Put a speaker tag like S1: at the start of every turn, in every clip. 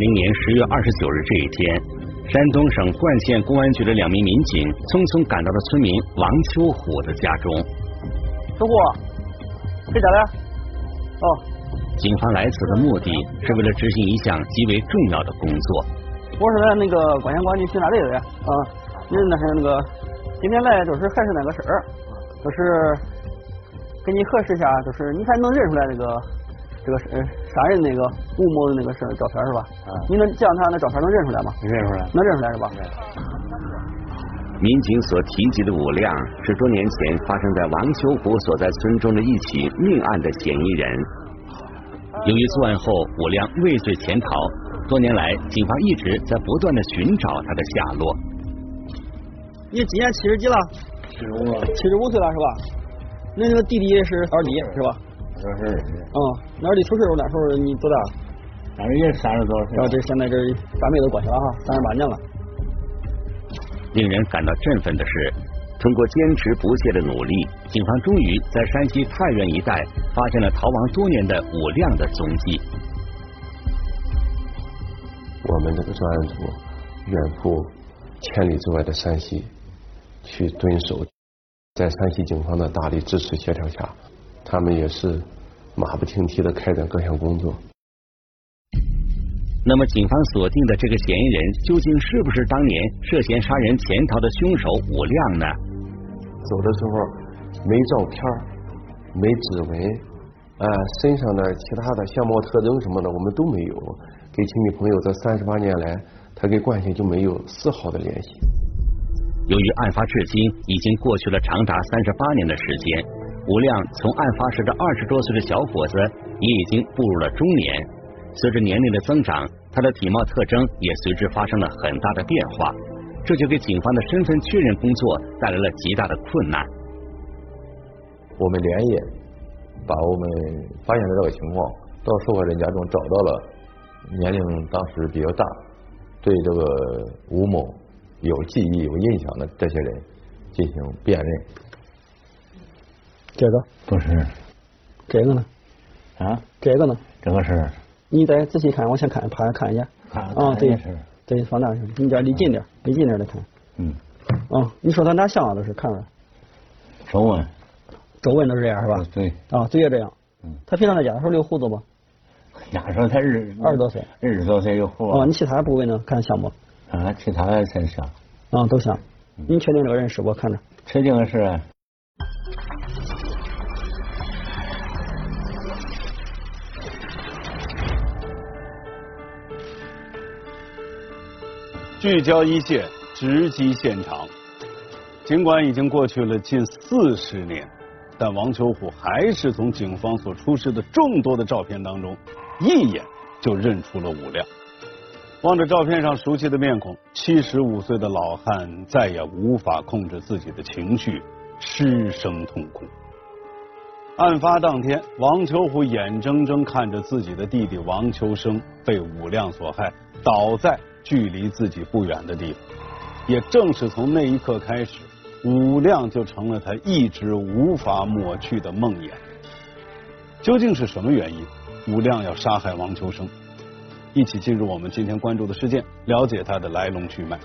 S1: 零年十月二十九日这一天，山东省冠县公安局的两名民警匆匆赶到了村民王秋虎的家中。
S2: 秋虎，谁家了？哦，
S1: 警方来此的目的是为了执行一项极为重要的工作。
S2: 我是在那个冠县公安局巡查队的啊，您那是那个今天来就是还是那个事儿，就是给你核实一下，就是你才能认出来那个这个呃杀人那个吴某的那个是照片是吧？
S3: 嗯
S2: 你能这样他那照片能认出来吗？
S3: 认出来。
S2: 能认出来是吧？
S1: 民警所提及的武亮是多年前发生在王秋虎所在村中的一起命案的嫌疑人。由于作案后武亮畏罪潜逃，多年来警方一直在不断的寻找他的下落。
S2: 你今年七十几了？
S3: 七十五了。
S2: 七十五岁了是吧？那那个弟弟是二弟是吧？嗯，那二弟出事那时候你多大？
S3: 反正也三十多岁。
S2: 然后这现在这八辈子过去了哈，三十八年了。
S1: 令人感到振奋的是，通过坚持不懈的努力，警方终于在山西太原一带发现了逃亡多年的武亮的踪迹。
S4: 我们这个专案组远赴千里之外的山西去蹲守，在山西警方的大力支持协调下，他们也是马不停蹄的开展各项工作。
S1: 那么，警方锁定的这个嫌疑人究竟是不是当年涉嫌杀人潜逃的凶手武亮呢？
S4: 走的时候没照片没指纹，啊、身上的其他的相貌特征什么的我们都没有。跟亲戚朋友这三十八年来，他跟冠县就没有丝毫的联系。
S1: 由于案发至今已经过去了长达三十八年的时间，吴亮从案发时的二十多岁的小伙子，也已经步入了中年。随着年龄的增长，他的体貌特征也随之发生了很大的变化，这就给警方的身份确认工作带来了极大的困难。
S5: 我们连夜把我们发现的这个情况到受害人家中找到了年龄当时比较大，对这个吴某有记忆、有印象的这些人进行辨认。
S2: 这个
S3: 不是
S2: 这个呢？
S3: 啊，
S2: 这个呢？
S3: 这个是
S2: 你再仔细看，我先看，趴看一下。
S3: 看
S2: 啊，对对，放大你这离近点，离近点的看。
S3: 嗯，
S2: 啊，你说他哪像啊？都是看出来，
S3: 手纹
S2: 皱纹都是这样是吧？
S3: 对，
S2: 啊，嘴也这样。
S3: 嗯
S2: 他平常在家的时候留胡子不？
S3: 压说他二
S2: 二十多岁。
S3: 二十多岁有胡
S2: 啊，你其他部位呢？看像不？
S3: 啊，其他的才像，
S2: 啊，都像。你确定这个人是不？看着。
S3: 确定是
S6: 聚焦一线，直击现场。尽管已经过去了近四十年，但王秋虎还是从警方所出示的众多的照片当中，一眼就认出了武亮。望着照片上熟悉的面孔，七十五岁的老汉再也无法控制自己的情绪，失声痛哭。案发当天，王秋虎眼睁睁看着自己的弟弟王秋生被武亮所害，倒在距离自己不远的地方。也正是从那一刻开始，武亮就成了他一直无法抹去的梦魇。究竟是什么原因，武亮要杀害王秋生？一起进入我们今天关注的事件，了解他的来龙去脉。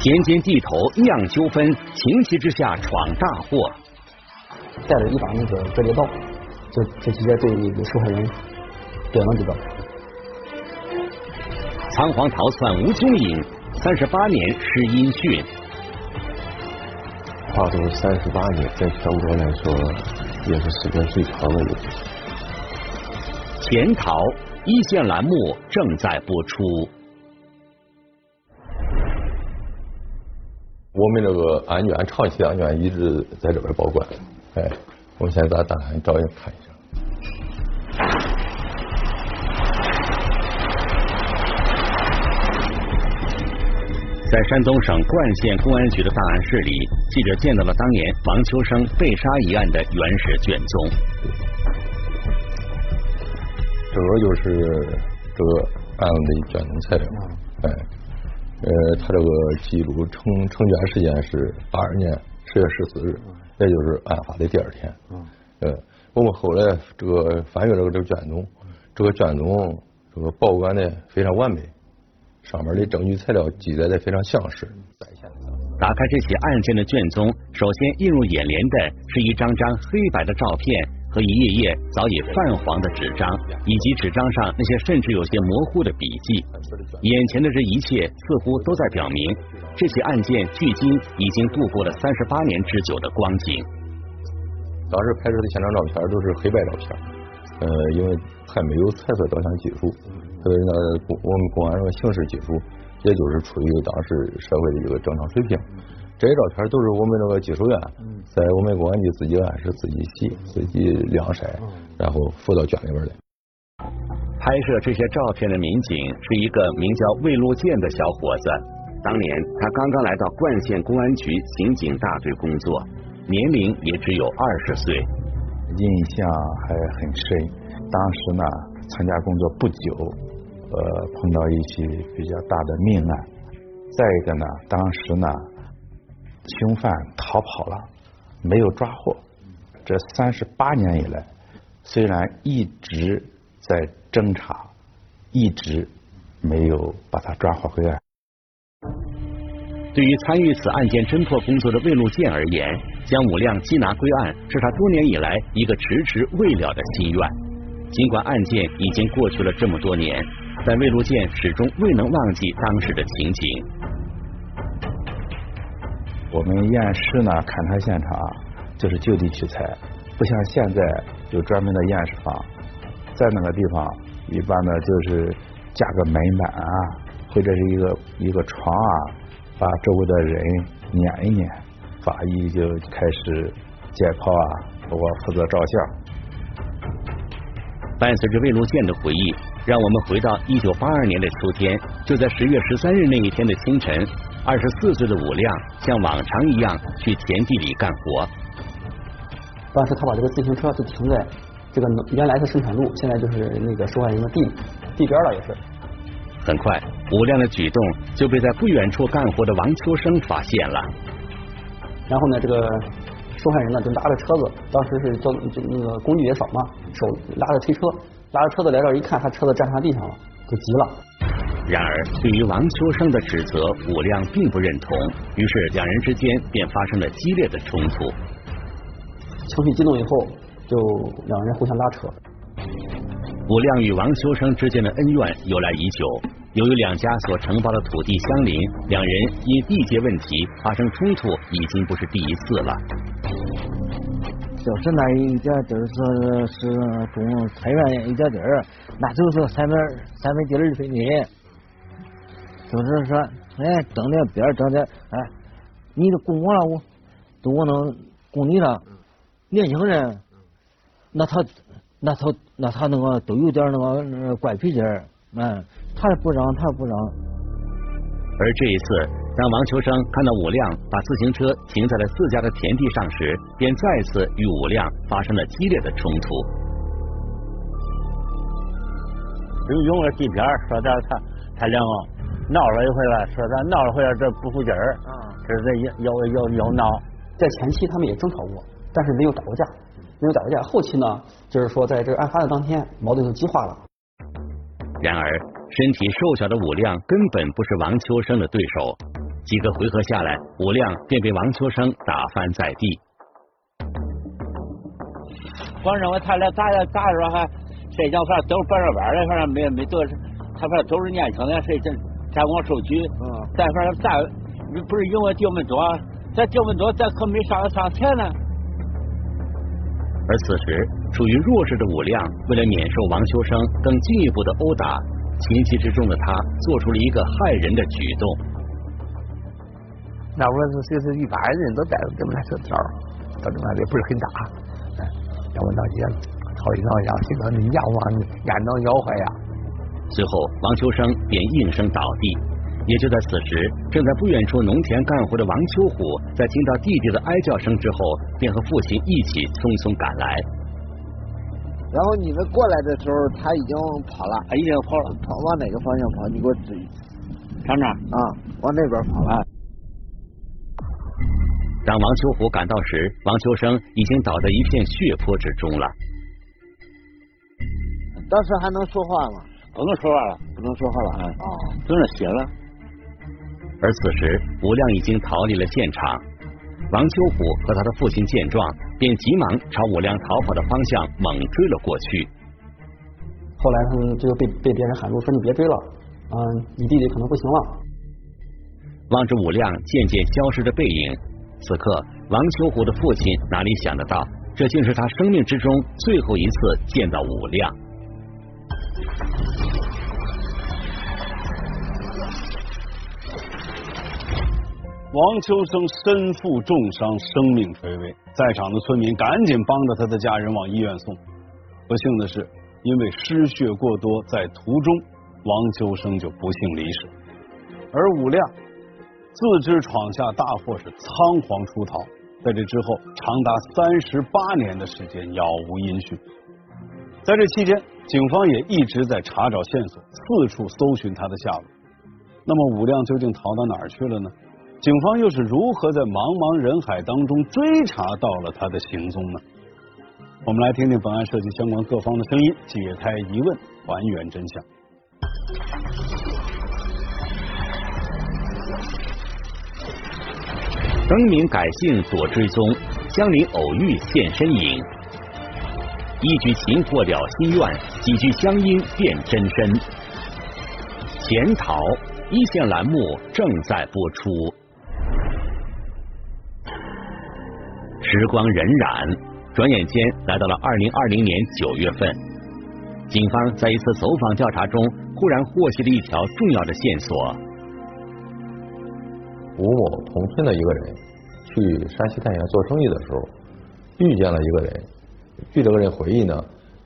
S1: 田间地头酿纠纷，情急之下闯大祸。
S2: 带着一把那个折叠刀，就就直接对那个受害人点了几刀。
S1: 仓皇逃窜无踪影，三十八年失音讯。
S4: 跨度三十八年，在全国来说也是时间最长的一次。
S1: 潜逃一线栏目正在播出。
S5: 我们这个案卷长期案卷一直在这边保管，哎，我们现在打开照样看一下。
S1: 在山东省冠县公安局的档案室里，记者见到了当年王秋生被杀一案的原始卷宗。
S5: 这个就是这个案子的卷宗材料，哎，呃，他这个记录成成卷时间是八二年十月十四日，也就是案发的第二天。
S3: 嗯，
S5: 呃，我们后来这个翻阅这个这个卷宗，这个卷宗这个保管的非常完美，上面的证据材料记载的非常详实。
S1: 打开这起案件的卷宗，首先映入眼帘的是一张张黑白的照片和一页页早已泛黄的纸张，以及纸张上那些甚至有些模糊的笔记。眼前的这一切似乎都在表明，这起案件距今已经度过了三十八年之久的光景。
S5: 当时拍摄的现场照片都是黑白照片，呃，因为还没有彩色照相技术，所以呢，我们公安这个刑事技术。也就是处于当时社会的一个正常水平。这些照片都是我们那个技术员在我们公安局自己按是自己洗、自己晾晒，然后附到卷里边的。
S1: 拍摄这些照片的民警是一个名叫魏路建的小伙子。当年他刚刚来到冠县公安局刑警大队工作，年龄也只有二十岁。
S7: 印象还很深。当时呢，参加工作不久。呃，碰到一起比较大的命案，再一个呢，当时呢，凶犯逃跑了，没有抓获。这三十八年以来，虽然一直在侦查，一直没有把他抓获归案。
S1: 对于参与此案件侦破工作的魏路建而言，将武亮缉拿归案是他多年以来一个迟迟未了的心愿。尽管案件已经过去了这么多年。但魏路建始终未能忘记当时的情景。
S7: 我们验尸呢，勘察现场就是就地取材，不像现在有专门的验尸房，在那个地方一般呢就是架个门板啊，或者是一个一个床啊，把周围的人撵一撵，法医就开始解剖啊，我负责照相。
S1: 伴随着魏路建的回忆。让我们回到一九八二年的秋天，就在十月十三日那一天的清晨，二十四岁的武亮像往常一样去田地里干活。
S2: 当时他把这个自行车就停在这个原来的生产路，现在就是那个受害人的地地边了，也是。
S1: 很快，武亮的举动就被在不远处干活的王秋生发现了。
S2: 然后呢，这个受害人呢就拉着车子，当时是交就那个工具也少嘛，手拉着推车。拉着车子来这儿一看，他车子站上地上了，就急了。
S1: 然而，对于王秋生的指责，武亮并不认同，于是两人之间便发生了激烈的冲突。
S2: 情绪激动以后，就两人互相拉扯。
S1: 武亮与王秋生之间的恩怨由来已久，由于两家所承包的土地相邻，两人因地界问题发生冲突已经不是第一次了。
S8: 就是那一点地儿是是种菜园一点地儿，那就是三分三分地二分地，就是说，哎，整点边整点，哎，你都供我了，我都我能供你了。年轻人，那他那他那他那个都有点那个怪脾气，嗯，他也不让他也不让。
S1: 而这一次。当王秋生看到武亮把自行车停在了自家的田地上时，便再次与武亮发生了激烈的冲突。
S8: 就用了地片说他他他两个闹了一回了，说咱闹了回来这不服劲儿，这是要要要闹。
S2: 在前期他们也争吵过，但是没有打过架，没有打过架。后期呢，就是说在这个案发的当天，矛盾就激化了。
S1: 然而，身体瘦小的武亮根本不是王秋生的对手。几个回合下来，武亮便被王秋生打翻在地。
S8: 我认为他俩打的打的时候还谁讲，反正都板着玩的，反正没没多，他反正都是年轻的，谁占占光受举。嗯。咱反正咱不是因为丢门多，咱丢门多，咱可没上上钱呢。
S1: 而此时，处于弱势的武亮，为了免受王秋生更进一步的殴打，情急之中的他做出了一个害人的举动。
S8: 那我说这是一般人都带着这么大小条到这么也不是很大，要问大姐掏一掏下，心说你家往眼能咬坏呀。
S1: 随后，王秋生便应声倒地。也就在此时，正在不远处农田干活的王秋虎，在听到弟弟的哀叫声之后，便和父亲一起匆匆赶来。
S8: 然后你们过来的时候，他已经跑了，
S2: 他已经跑了，
S8: 跑往哪个方向跑？你给我指。一下。厂长啊？往那边跑了。
S1: 当王秋虎赶到时，王秋生已经倒在一片血泊之中了。
S8: 当时还能说话吗？
S3: 不能说话了，
S8: 不能说话了。
S3: 嗯，
S8: 哦，
S3: 就那血了。
S1: 而此时，吴亮已经逃离了现场。王秋虎和他的父亲见状，便急忙朝吴亮逃跑的方向猛追了过去。
S2: 后来他们就被被别人喊住，说你别追了，嗯，你弟弟可能不行了。
S1: 望着武亮渐渐消失的背影，此刻王秋虎的父亲哪里想得到，这竟是他生命之中最后一次见到武亮。
S6: 王秋生身负重伤，生命垂危，在场的村民赶紧帮着他的家人往医院送。不幸的是，因为失血过多，在途中王秋生就不幸离世。而武亮自知闯下大祸，是仓皇出逃。在这之后，长达三十八年的时间杳无音讯。在这期间，警方也一直在查找线索，四处搜寻他的下落。那么，武亮究竟逃到哪儿去了呢？警方又是如何在茫茫人海当中追查到了他的行踪呢？我们来听听本案涉及相关各方的声音，解开疑问，还原真相。
S1: 更名改姓躲追踪，相邻偶遇现身影。一举擒获了心愿，几句乡音变真身。潜逃一线栏目正在播出。时光荏苒，转眼间来到了二零二零年九月份。警方在一次走访调查中，忽然获悉了一条重要的线索。
S5: 吴某同村的一个人去山西太原做生意的时候，遇见了一个人。据这个人回忆呢，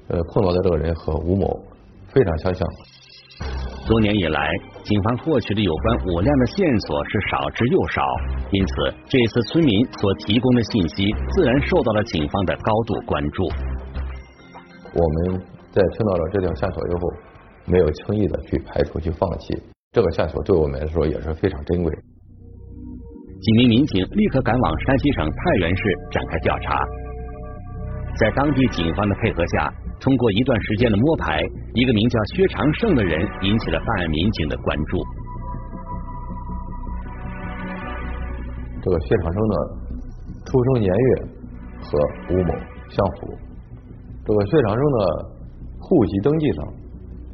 S5: 呃，碰到的这个人和吴某非常相像。
S1: 多年以来，警方获取的有关武亮的线索是少之又少，因此这次村民所提供的信息自然受到了警方的高度关注。
S5: 我们在听到了这条线索以后，没有轻易的去排除、去放弃。这个线索对我们来说也是非常珍贵。
S1: 几名民警立刻赶往山西省太原市展开调查，在当地警方的配合下，通过一段时间的摸排，一个名叫薛长胜的人引起了办案民警的关注。
S5: 这个薛长胜呢，出生年月和吴某相符。这个薛长胜的户籍登记上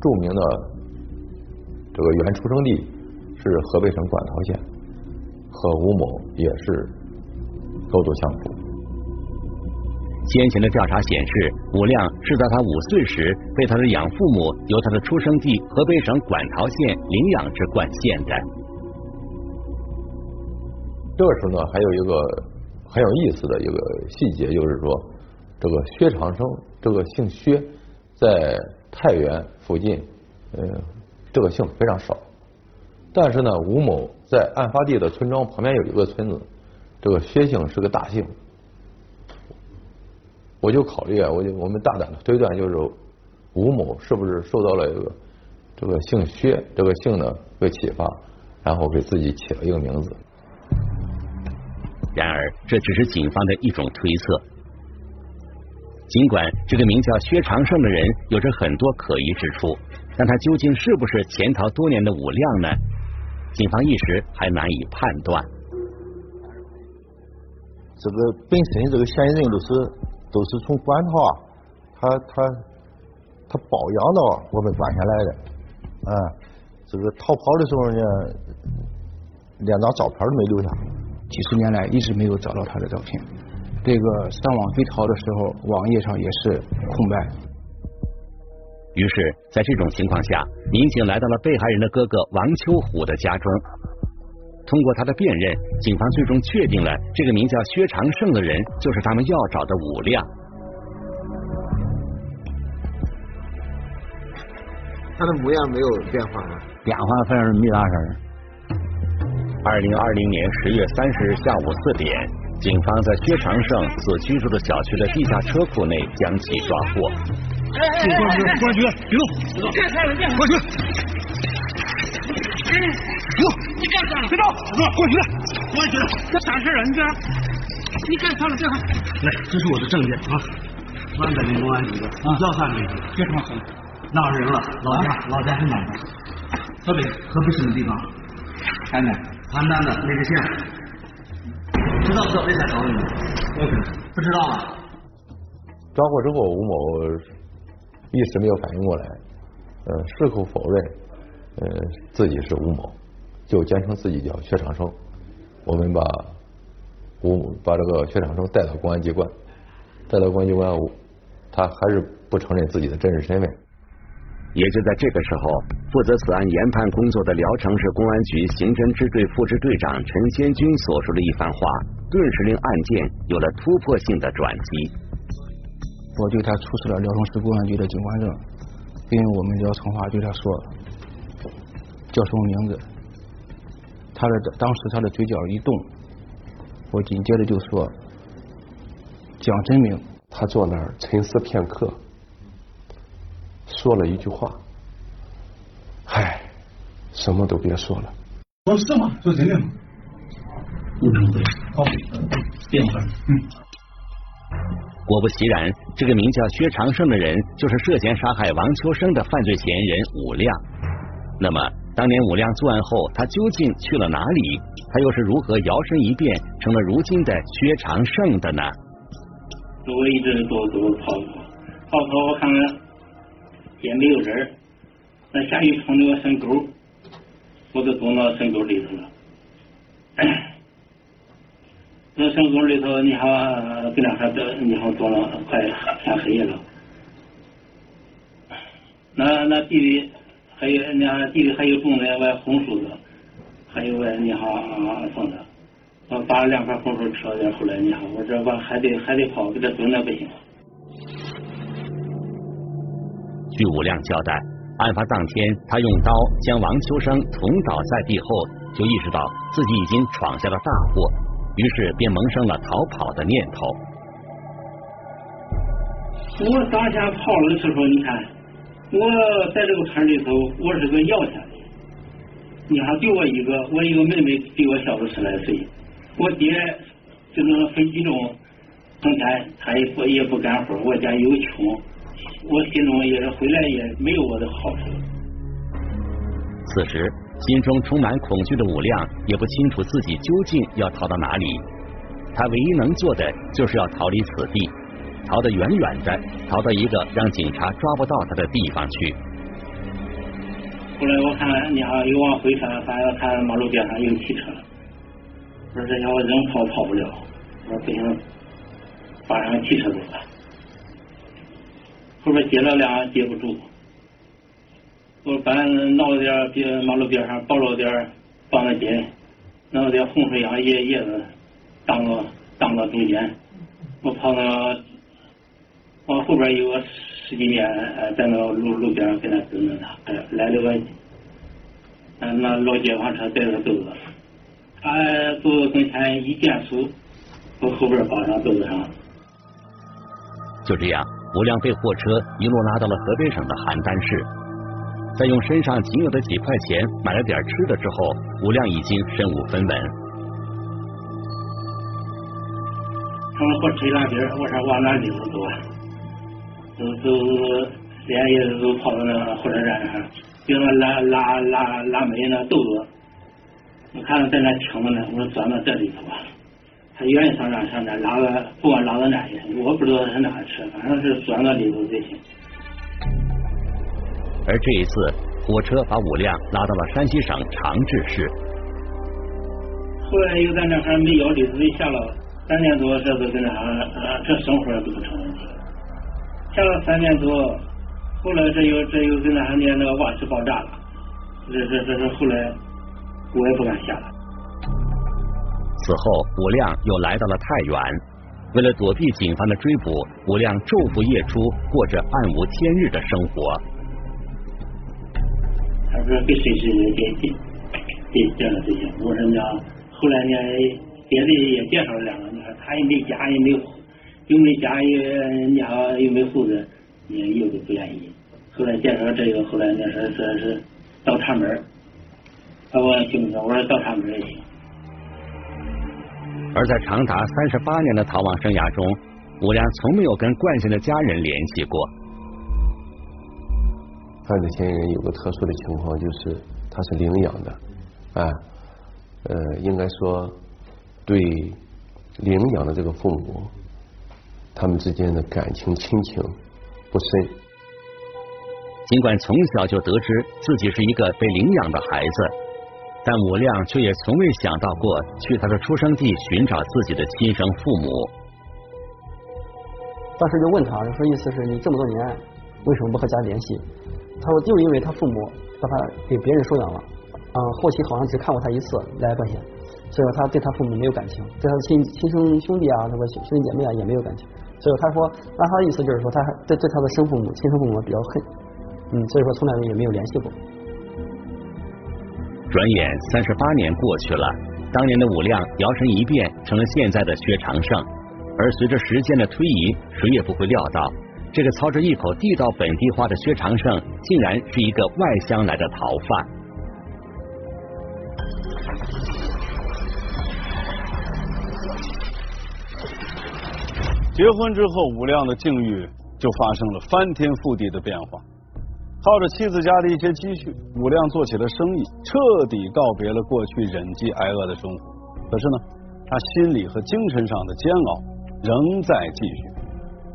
S5: 注明的这个原出生地是河北省馆陶县，和吴某也是高度相符。
S1: 先前的调查显示，武亮是在他五岁时被他的养父母由他的出生地河北省馆陶县领养至冠县的。
S5: 这个时候呢，还有一个很有意思的一个细节，就是说，这个薛长生这个姓薛，在太原附近，呃，这个姓非常少。但是呢，吴某在案发地的村庄旁边有一个村子，这个薛姓是个大姓。我就考虑啊，我就我们大胆的推断，就是吴某是不是受到了一个这个姓薛这个姓呢被启发，然后给自己起了一个名字。
S1: 然而，这只是警方的一种推测。尽管这个名叫薛长胜的人有着很多可疑之处，但他究竟是不是潜逃多年的武亮呢？警方一时还难以判断。
S9: 这个本身这个嫌疑人都是都是从馆陶啊，他他他包养到我们关下来的，啊，这个逃跑的时候呢，连张照片都没留下。
S10: 几十年来一直没有找到他的照片，这个上网追逃的时候，网页上也是空白。
S1: 于是，在这种情况下，民警来到了被害人的哥哥王秋虎的家中。通过他的辨认，警方最终确定了这个名叫薛长胜的人就是他们要找的武亮。
S8: 他的模样没有变化吗？
S3: 变化反正没啥事儿。
S1: 二零二零年十月三十日下午四点，警方在薛长胜所居住的小区的地下车库内将其抓获。
S11: 过去，过去，别动，别动，过去。哟，你干啥了？别动！过去了，过去了。这啥事啊？你这，你干啥了？这还
S12: 来，这是我的证件啊。万德林公安局的，你叫啥名字？
S11: 别这么说。
S12: 哪人了？老家，老家是哪的？
S11: 河北，
S12: 河北什么地方？
S11: 邯郸。
S12: 邯郸的哪个县？知道不知道为啥找你？不知道啊。
S5: 抓获之后，吴某一时没有反应过来，呃，矢口否认，呃，自己是吴某，就坚称自己叫薛长生。我们把吴把这个薛长生带到公安机关，带到公安机关，他还是不承认自己的真实身份。
S1: 也就在这个时候，负责此案研判工作的聊城市公安局刑侦支队副支队长陈先军所说的一番话，顿时令案件有了突破性的转机。
S10: 我对他出示了聊城市公安局的警官证，并我们聊城话对他说叫什么名字。他的当时他的嘴角一动，我紧接着就说讲真名。
S4: 他坐那儿沉思片刻。说了一句话，唉，什么都别说了。
S11: 说是吗？说真的吗？不能对，好，电话。嗯。
S1: 果不其然，这个名叫薛长胜的人，就是涉嫌杀害王秋生的犯罪嫌疑人武亮。那么，当年武亮作案后，他究竟去了哪里？他又是如何摇身一变成了如今的薛长胜的呢？
S13: 我一直都都跑跑跑，我看看。也没有人，那下雨碰那个深沟，我就躲到深沟里头了。那深沟里头，你好，跟那还得，你好躲了快天黑了。那那地里还有，那地里还有种的外红薯子，还有外你好种的。我把两块红薯吃了点，后来你好，我这我还得还得跑，给他蹲着不行。
S1: 据武亮交代，案发当天，他用刀将王秋生捅倒在地后，就意识到自己已经闯下了大祸，于是便萌生了逃跑的念头。
S13: 我当下跑了的时候，你看，我在这个村里头，我是个要钱的，你还就我一个，我一个妹妹比我小了十来岁，我爹就那个飞机中，成天他也不也不干活，我家又穷。我心中也是回来也没有我的好处。
S1: 此时，心中充满恐惧的武亮也不清楚自己究竟要逃到哪里。他唯一能做的就是要逃离此地，逃得远远的，逃到一个让警察抓不到他的地方去。
S13: 后来我看，你好，又往回翻，翻要看马路边上有汽车，我说这家伙人跑跑不了，我说不行，把上汽车走了。后边接了俩接不住，我把闹点边马路边上抱了点绑了紧，弄点红水杨叶叶子当个当个中间，我跑到往后边有个十几年在那路路边跟他等着他，来了个嗯那老解放车带着豆子，他走到跟前一减速，从后边绑上豆子上，
S1: 就这样。吴亮被货车一路拉到了河北省的邯郸市，在用身上仅有的几块钱买了点吃的之后，吴亮已经身无分文。
S13: 他们火车拉边，我说往哪里头走啊？走走，连夜都跑到那个火车站上，就那拉拉拉拉煤那豆子，我看到在那停着呢，我说钻到这里头吧。他愿意上哪上哪，拉到不管拉到哪去，我不知道是哪车，反正是钻到里头就行。
S1: 而这一次，火车把五辆拉到了山西省长治市。
S13: 后来又在那哈没腰里头下了三年多，这都跟那哈，这生活也不成问题。下了三年多，后来这又这又跟那年那个瓦斯爆炸了，这这这是后来我也不敢下了。
S1: 此后，武亮又来到了太原。为了躲避警方的追捕，武亮昼伏夜出，过着暗无天日的生活。
S13: 他说：“给谁谁给给给介绍对象。”我说：“呢，后来呢，别的也介绍了两个，你看他也没家，也没又没家，也你好又没户子，也又都不愿意。后来介绍这个，后来那是说是倒插门把我警着，我说到他们这儿去。
S1: 而在长达三十八年的逃亡生涯中，武亮从没有跟冠姓的家人联系过。
S4: 犯罪嫌疑人有个特殊的情况，就是他是领养的，啊，呃，应该说对领养的这个父母，他们之间的感情亲情不深。
S1: 尽管从小就得知自己是一个被领养的孩子，但武亮却也从未想到过去他的出生地寻找自己的亲生父母。
S2: 当时就问他，就说意思是你这么多年为什么不和家联系？他说就因为他父母把他给别人收养了，啊，后期好像只看过他一次来关心，所以说他对他父母没有感情，对他的亲亲生兄弟啊，什么兄弟姐妹啊也没有感情。所以他说，那他的意思就是说，他对对他的生父母、亲生父母比较恨，嗯，所以说从来也没有联系过。
S1: 转眼三十八年过去了，当年的武亮摇身一变成了现在的薛长胜，而随着时间的推移，谁也不会料到，这个操着一口地道本地话的薛长胜，竟然是一个外乡来的逃犯。
S6: 结婚之后，武亮的境遇就发生了翻天覆地的变化。靠着妻子家的一些积蓄，武亮做起了生意，彻底告别了过去忍饥挨饿的生活。可是呢，他心理和精神上的煎熬仍在继续。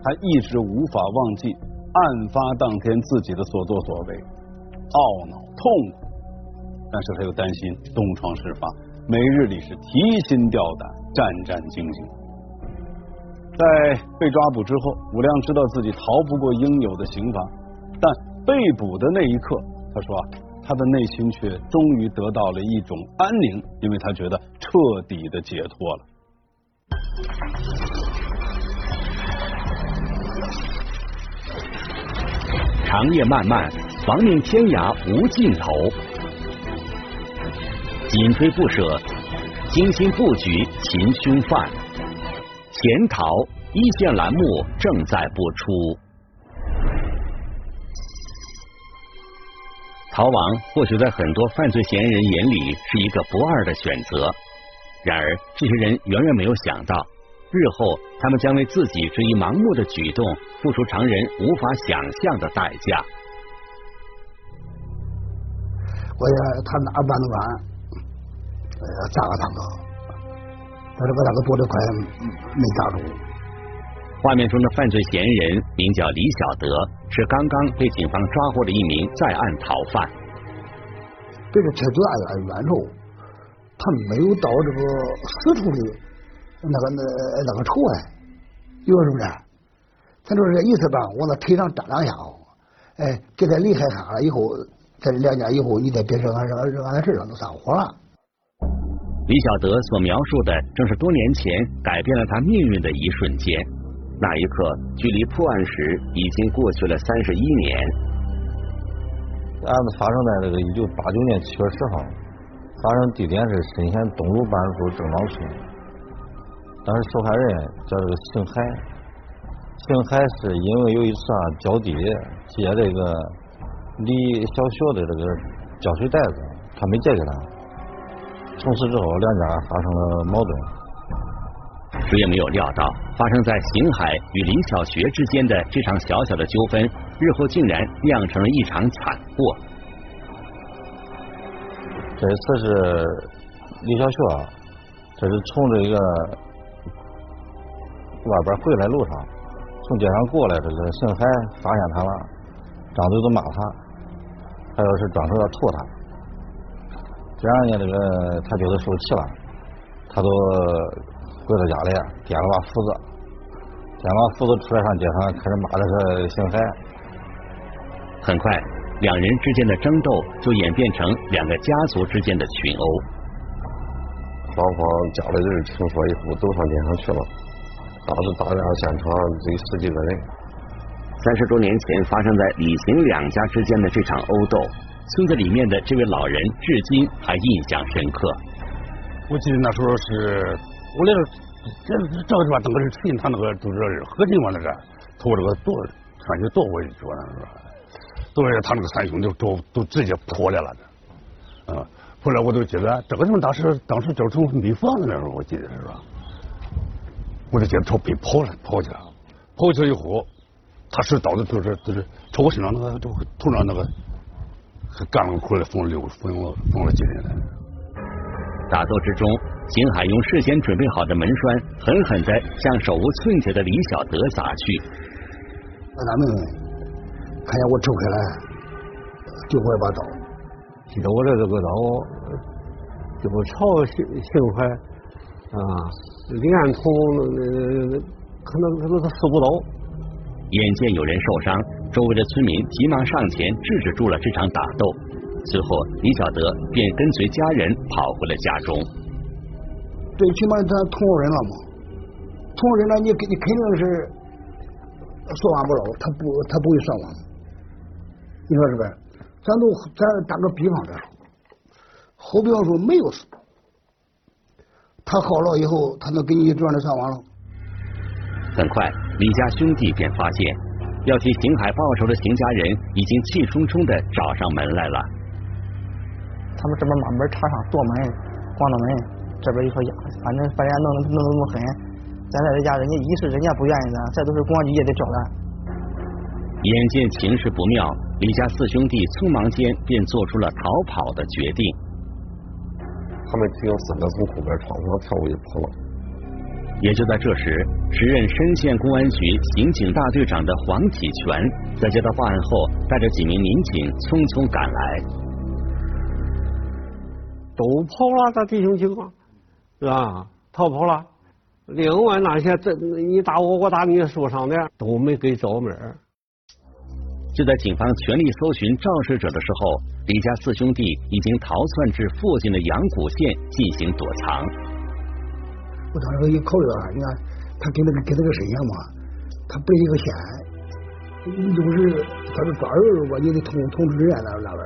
S6: 他一直无法忘记案发当天自己的所作所为，懊恼痛苦。但是他又担心东窗事发，每日里是提心吊胆，战战兢兢。在被抓捕之后，武亮知道自己逃不过应有的刑罚，但被捕的那一刻，他说啊，他的内心却终于得到了一种安宁，因为他觉得彻底的解脱了。
S1: 长夜漫漫，亡命天涯无尽头，紧追不舍，精心布局擒凶犯。潜逃一线栏目正在播出。逃亡或许在很多犯罪嫌疑人眼里是一个不二的选择，然而这些人远远没有想到，日后他们将为自己这一盲目的举动付出常人无法想象的代价。
S14: 我也他哪办的完，呃，砸个堂子。他这个那个多的快没砸住。
S1: 画面中的犯罪嫌疑人名叫李小德，是刚刚被警方抓获的一名在案逃犯。
S14: 这个车最案远处，他没有到这个死处的那个那那个仇啊，有是不是？他就是意思吧，往那腿上扎两下，哎，给他厉害他了以后，这两家以后，你再别说俺这这俺这上都散伙了。
S1: 李小德所描述的，正是多年前改变了他命运的一瞬间。那一刻，距离破案时已经过去了三十一年。
S5: 案子发生在这个一九八九年七月十号，发生地点是深县东路办事处正庄村。当时受害人叫这个邢海，邢海是因为有一次啊浇地借这个李小学的这个胶水袋子，他没借给他。从此之后，两家发生了矛盾。
S1: 谁也没有料到，发生在邢海与李小学之间的这场小小的纠纷，日后竟然酿成了一场惨祸。
S5: 这次是李小学，这是从这个外边回来路上，从街上过来，这个邢海发现他了，张嘴就骂他，还有是转手要吐他。这样呢，这个他觉得受气了，他都回到家里掂了把斧子，掂把斧子出来上街上开始骂这个邢海。
S1: 很快，两人之间的争斗就演变成两个家族之间的群殴。
S4: 双方家里人听说以后都上街上去了，当时打架现场有十几个人。
S1: 三十多年前发生在李邢两家之间的这场殴斗。村子里面的这位老人至今还印象深刻。
S15: 我记得那时候是，我来这这个地方等个是陈他那个就是河堤嘛那个，头这个剁上去剁过去说那是，都是他那个三兄弟都都直接扑来了的，嗯，后来我就觉得这个人当时当时就是从没房子那时候，我记得是吧？我就觉得朝北跑了，跑去了，跑去了以后，他使刀子就是就是朝我身上那个就头上那个还干了个窟窿，缝了六缝了缝了几针来。
S1: 打斗之中，邢海用事先准备好的门栓狠狠的向手无寸铁的李小德砸去。
S14: 那咱们看见我抽开来，就我一把刀。
S16: 记得我的这个刀，就朝邢邢海啊，连捅那可能可能他四五刀。
S1: 眼见有人受伤，周围的村民急忙上前制止住了这场打斗。随后，李小德便跟随家人跑回了家中。
S14: 最起码他同路人了嘛，同路人了，你你肯定是说话不牢，他不他不会算谎。你说是不是？咱都咱打个比方来说，后比方说没有死，他好了以后，他能给你这样的算谎了？
S1: 很快，李家兄弟便发现，要替邢海报仇的邢家人已经气冲冲的找上门来了。
S17: 他们这边把门插上，剁门、咣当门，这边一说呀，反正把人家弄得弄得那么狠，咱在这家人家一是人家不愿意的，再都是公安局也得找咱。
S1: 眼见情势不妙，李家四兄弟匆忙间便做出了逃跑的决定。
S18: 他们只有三个从后边窗户上跳过去跑了。
S1: 也就在这时，时任深县公安局刑警大队长的黄启全在接到报案后，带着几名民警匆匆赶来。
S16: 都跑了，咱弟兄几个是吧？逃跑了。另外那些这你打我，我打你，受伤的都没给找门。
S1: 就在警方全力搜寻肇事者的时候，李家四兄弟已经逃窜至附近的阳谷县进行躲藏。
S14: 我当时一考虑啊，你看他跟那个跟那个谁一样嘛，他不是一个县，你就是他是抓人吧，你得通通知人那那边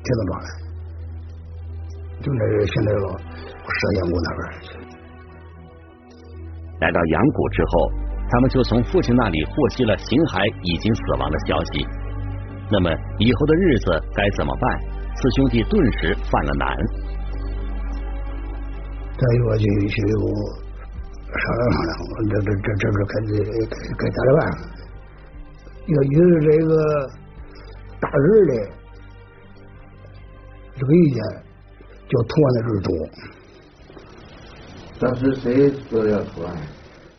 S14: 才能抓来。就那现在了，摄阳谷那边。
S1: 来到阳谷之后，他们就从父亲那里获悉了邢海已经死亡的消息。那么以后的日子该怎么办？四兄弟顿时犯了难。
S14: 再一个就去商量商量，这这这这这该该该咋的办？要一是这个大人的这个意见，叫投案的人多。
S19: 当时谁说要投案？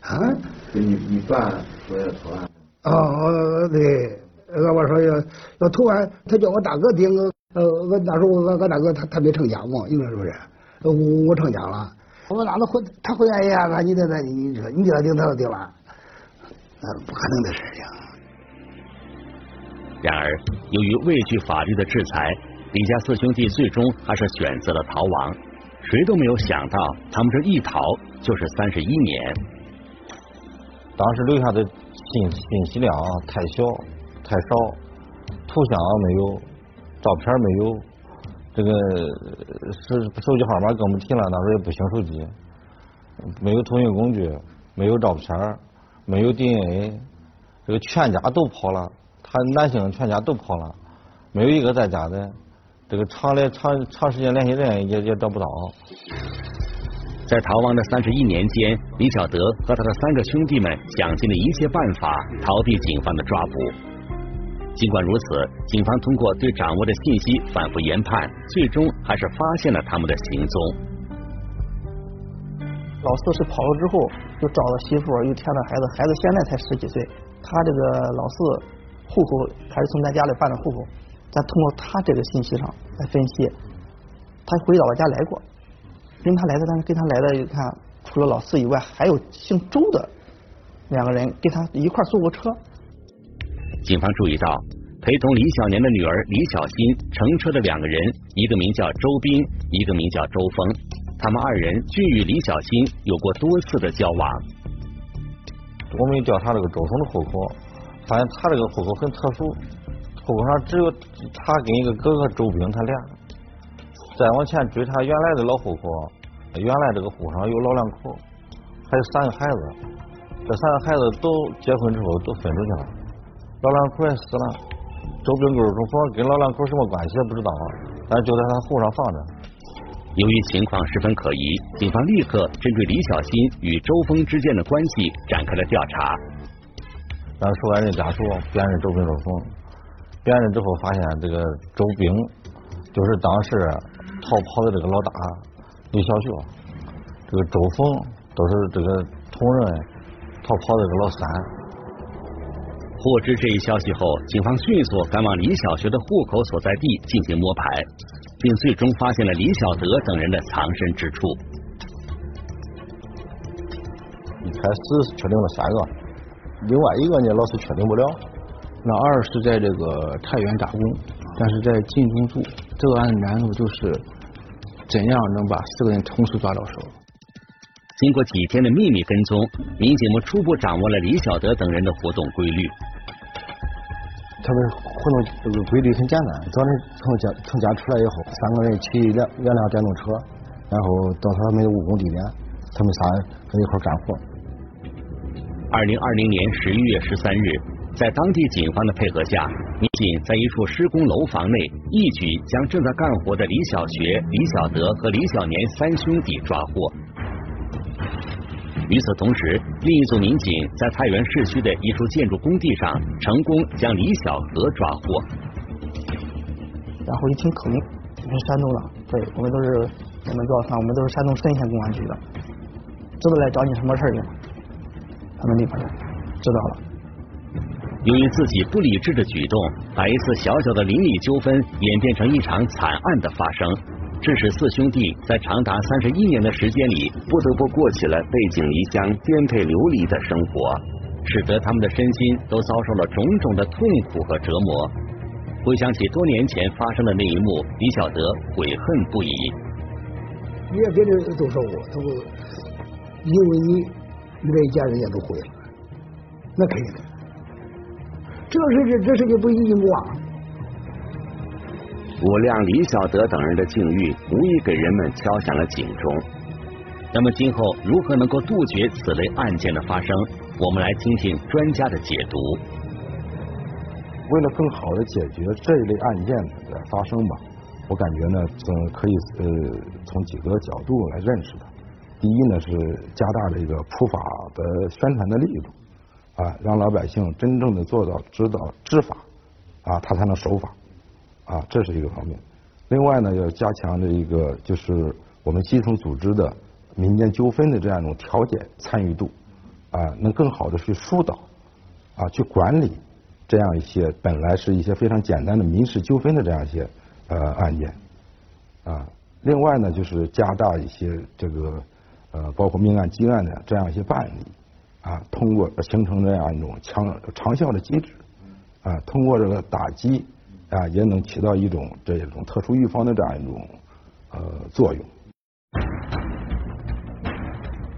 S14: 啊？
S19: 就你你爸说要投案。
S14: 哦，对，俺爸说要要投案，他叫我大哥顶，呃，我那时候我俺大哥他他没成家嘛，应该是不是？我我成家了，我哪能会他会愿意啊？你这那你你说你叫他顶他就顶了，那不可能的事情。
S1: 然而，由于畏惧法律的制裁，李家四兄弟最终还是选择了逃亡。谁都没有想到，他们这一逃就是三十一年。
S20: 当时留下的信信息量太小太少，图像没有，照片没有，这个手手机号码更不提了，那时候也不兴手机，没有通讯工具，没有照片，没有 DNA，这个全家都跑了，他男性全家都跑了，没有一个在家的。这个长来长长时间联系人也也找不到。
S1: 在逃亡的三十一年间，李小德和他的三个兄弟们想尽了一切办法逃避警方的抓捕。尽管如此，警方通过对掌握的信息反复研判，最终还是发现了他们的行踪。
S17: 老四是跑了之后，又找了媳妇，又添了孩子，孩子现在才十几岁。他这个老四户口还是从咱家里办的户口。咱通过他这个信息上来分析，他回老家来过，跟他来的，但是跟他来的，你看除了老四以外，还有姓周的两个人跟他一块坐过车。
S1: 警方注意到，陪同李小年的女儿李小新乘车的两个人，一个名叫周斌，一个名叫周峰，他们二人均与李小新有过多次的交往。
S20: 我们调查这个周峰的户口，发现他这个户口很特殊。户口上只有他跟一个哥哥周兵，他俩。再往前追查原来的老户口，原来这个户上有老两口，还有三个孩子。这三个孩子都结婚之后都分出去了，老两口也死了。周兵跟周峰跟老两口什么关系也不知道，但就在他后上放着。
S1: 由于情况十分可疑，警方立刻针对李小新与周峰之间的关系展开了调查。
S9: 咱受害人家属辨认周兵、周峰，辨认之后发现，这个周兵就是当时逃跑的这个老大李小学，这个周峰都是这个同人逃跑的这个老三。
S1: 获知这一消息后，警方迅速赶往李小学的户口所在地进行摸排，并最终发现了李小德等人的藏身之处。
S9: 一开始确定了三个。另外一个呢，老师确定不了。
S10: 老二是在这个太原打工，但是在晋中住。这个案的难度就是怎样能把四个人同时抓到手。
S1: 经过几天的秘密跟踪，民警们初步掌握了李小德等人的活动规律。
S9: 他们活动这个规律很简单：早晨从家从家出来以后，三个人骑两两辆电动车，然后到他们务工地点，他们仨在一块干活。
S1: 二零二零年十一月十三日，在当地警方的配合下，民警在一处施工楼房内一举将正在干活的李小学、李小德和李小年三兄弟抓获。与此同时，另一组民警在太原市区的一处建筑工地上成功将李小河抓获。
S2: 然后一听口音，你是山东的，对我们都是我们做饭，我们都是山东莘县公安局的，知道来找你什么事儿吗？他们立马就知道了。
S1: 由于自己不理智的举动，把一次小小的邻里纠纷演变成一场惨案的发生，致使四兄弟在长达三十一年的时间里，不得不过起了背井离乡、颠沛流离的生活，使得他们的身心都遭受了种种的痛苦和折磨。回想起多年前发生的那一幕，李小德悔恨不已。
S14: 你也别的都说过，他说因为你。你这一家人也都毁了，那肯定的。这是这这是个不一幕啊！
S1: 我亮、李小德等人的境遇，无疑给人们敲响了警钟。那么今后如何能够杜绝此类案件的发生？我们来听听专家的解读。
S7: 为了更好的解决这一类案件的发生吧，我感觉呢，嗯，可以呃从几个角度来认识它。第一呢是加大这个普法的宣传的力度啊，让老百姓真正的做到知道知法啊，他才能守法啊，这是一个方面。另外呢，要加强这一个就是我们基层组织的民间纠纷的这样一种调解参与度啊，能更好的去疏导啊，去管理这样一些本来是一些非常简单的民事纠纷的这样一些呃案件啊。另外呢，就是加大一些这个。呃，包括命案、积案的这样一些办理啊，通过形成这样一种强长效的机制啊，通过这个打击啊，也能起到一种这种特殊预防的这样一种呃作用。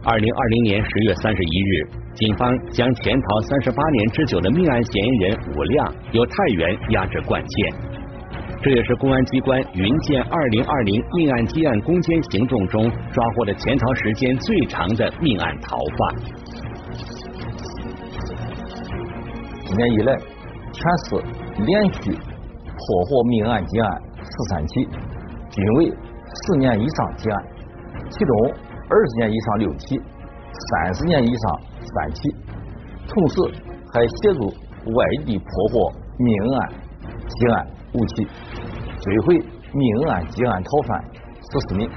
S1: 二零二零年十月三十一日，警方将潜逃三十八年之久的命案嫌疑人武亮由太原押至冠县。这也是公安机关云建二零二零命案积案攻坚行动中抓获的潜逃时间最长的命案逃犯。
S20: 今年以来，全市连续破获命案积案十三起，均为十年以上积案，其中二十年以上六起，三十年以上三起。同时，还协助外地破获命案积案五起。追回命案积案逃犯十四名，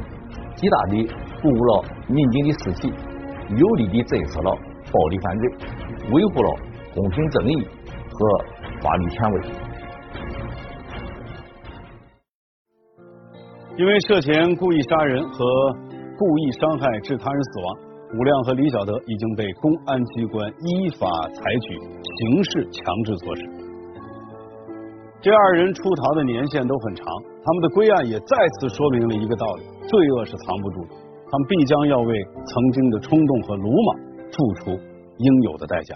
S20: 极大地鼓舞了民警的士气，有力地震慑了暴力犯罪，维护了公平正义和法律权威。
S6: 因为涉嫌故意杀人和故意伤害致他人死亡，武亮和李小德已经被公安机关依法采取刑事强制措施。这二人出逃的年限都很长，他们的归案也再次说明了一个道理：罪恶是藏不住的，他们必将要为曾经的冲动和鲁莽付出应有的代价。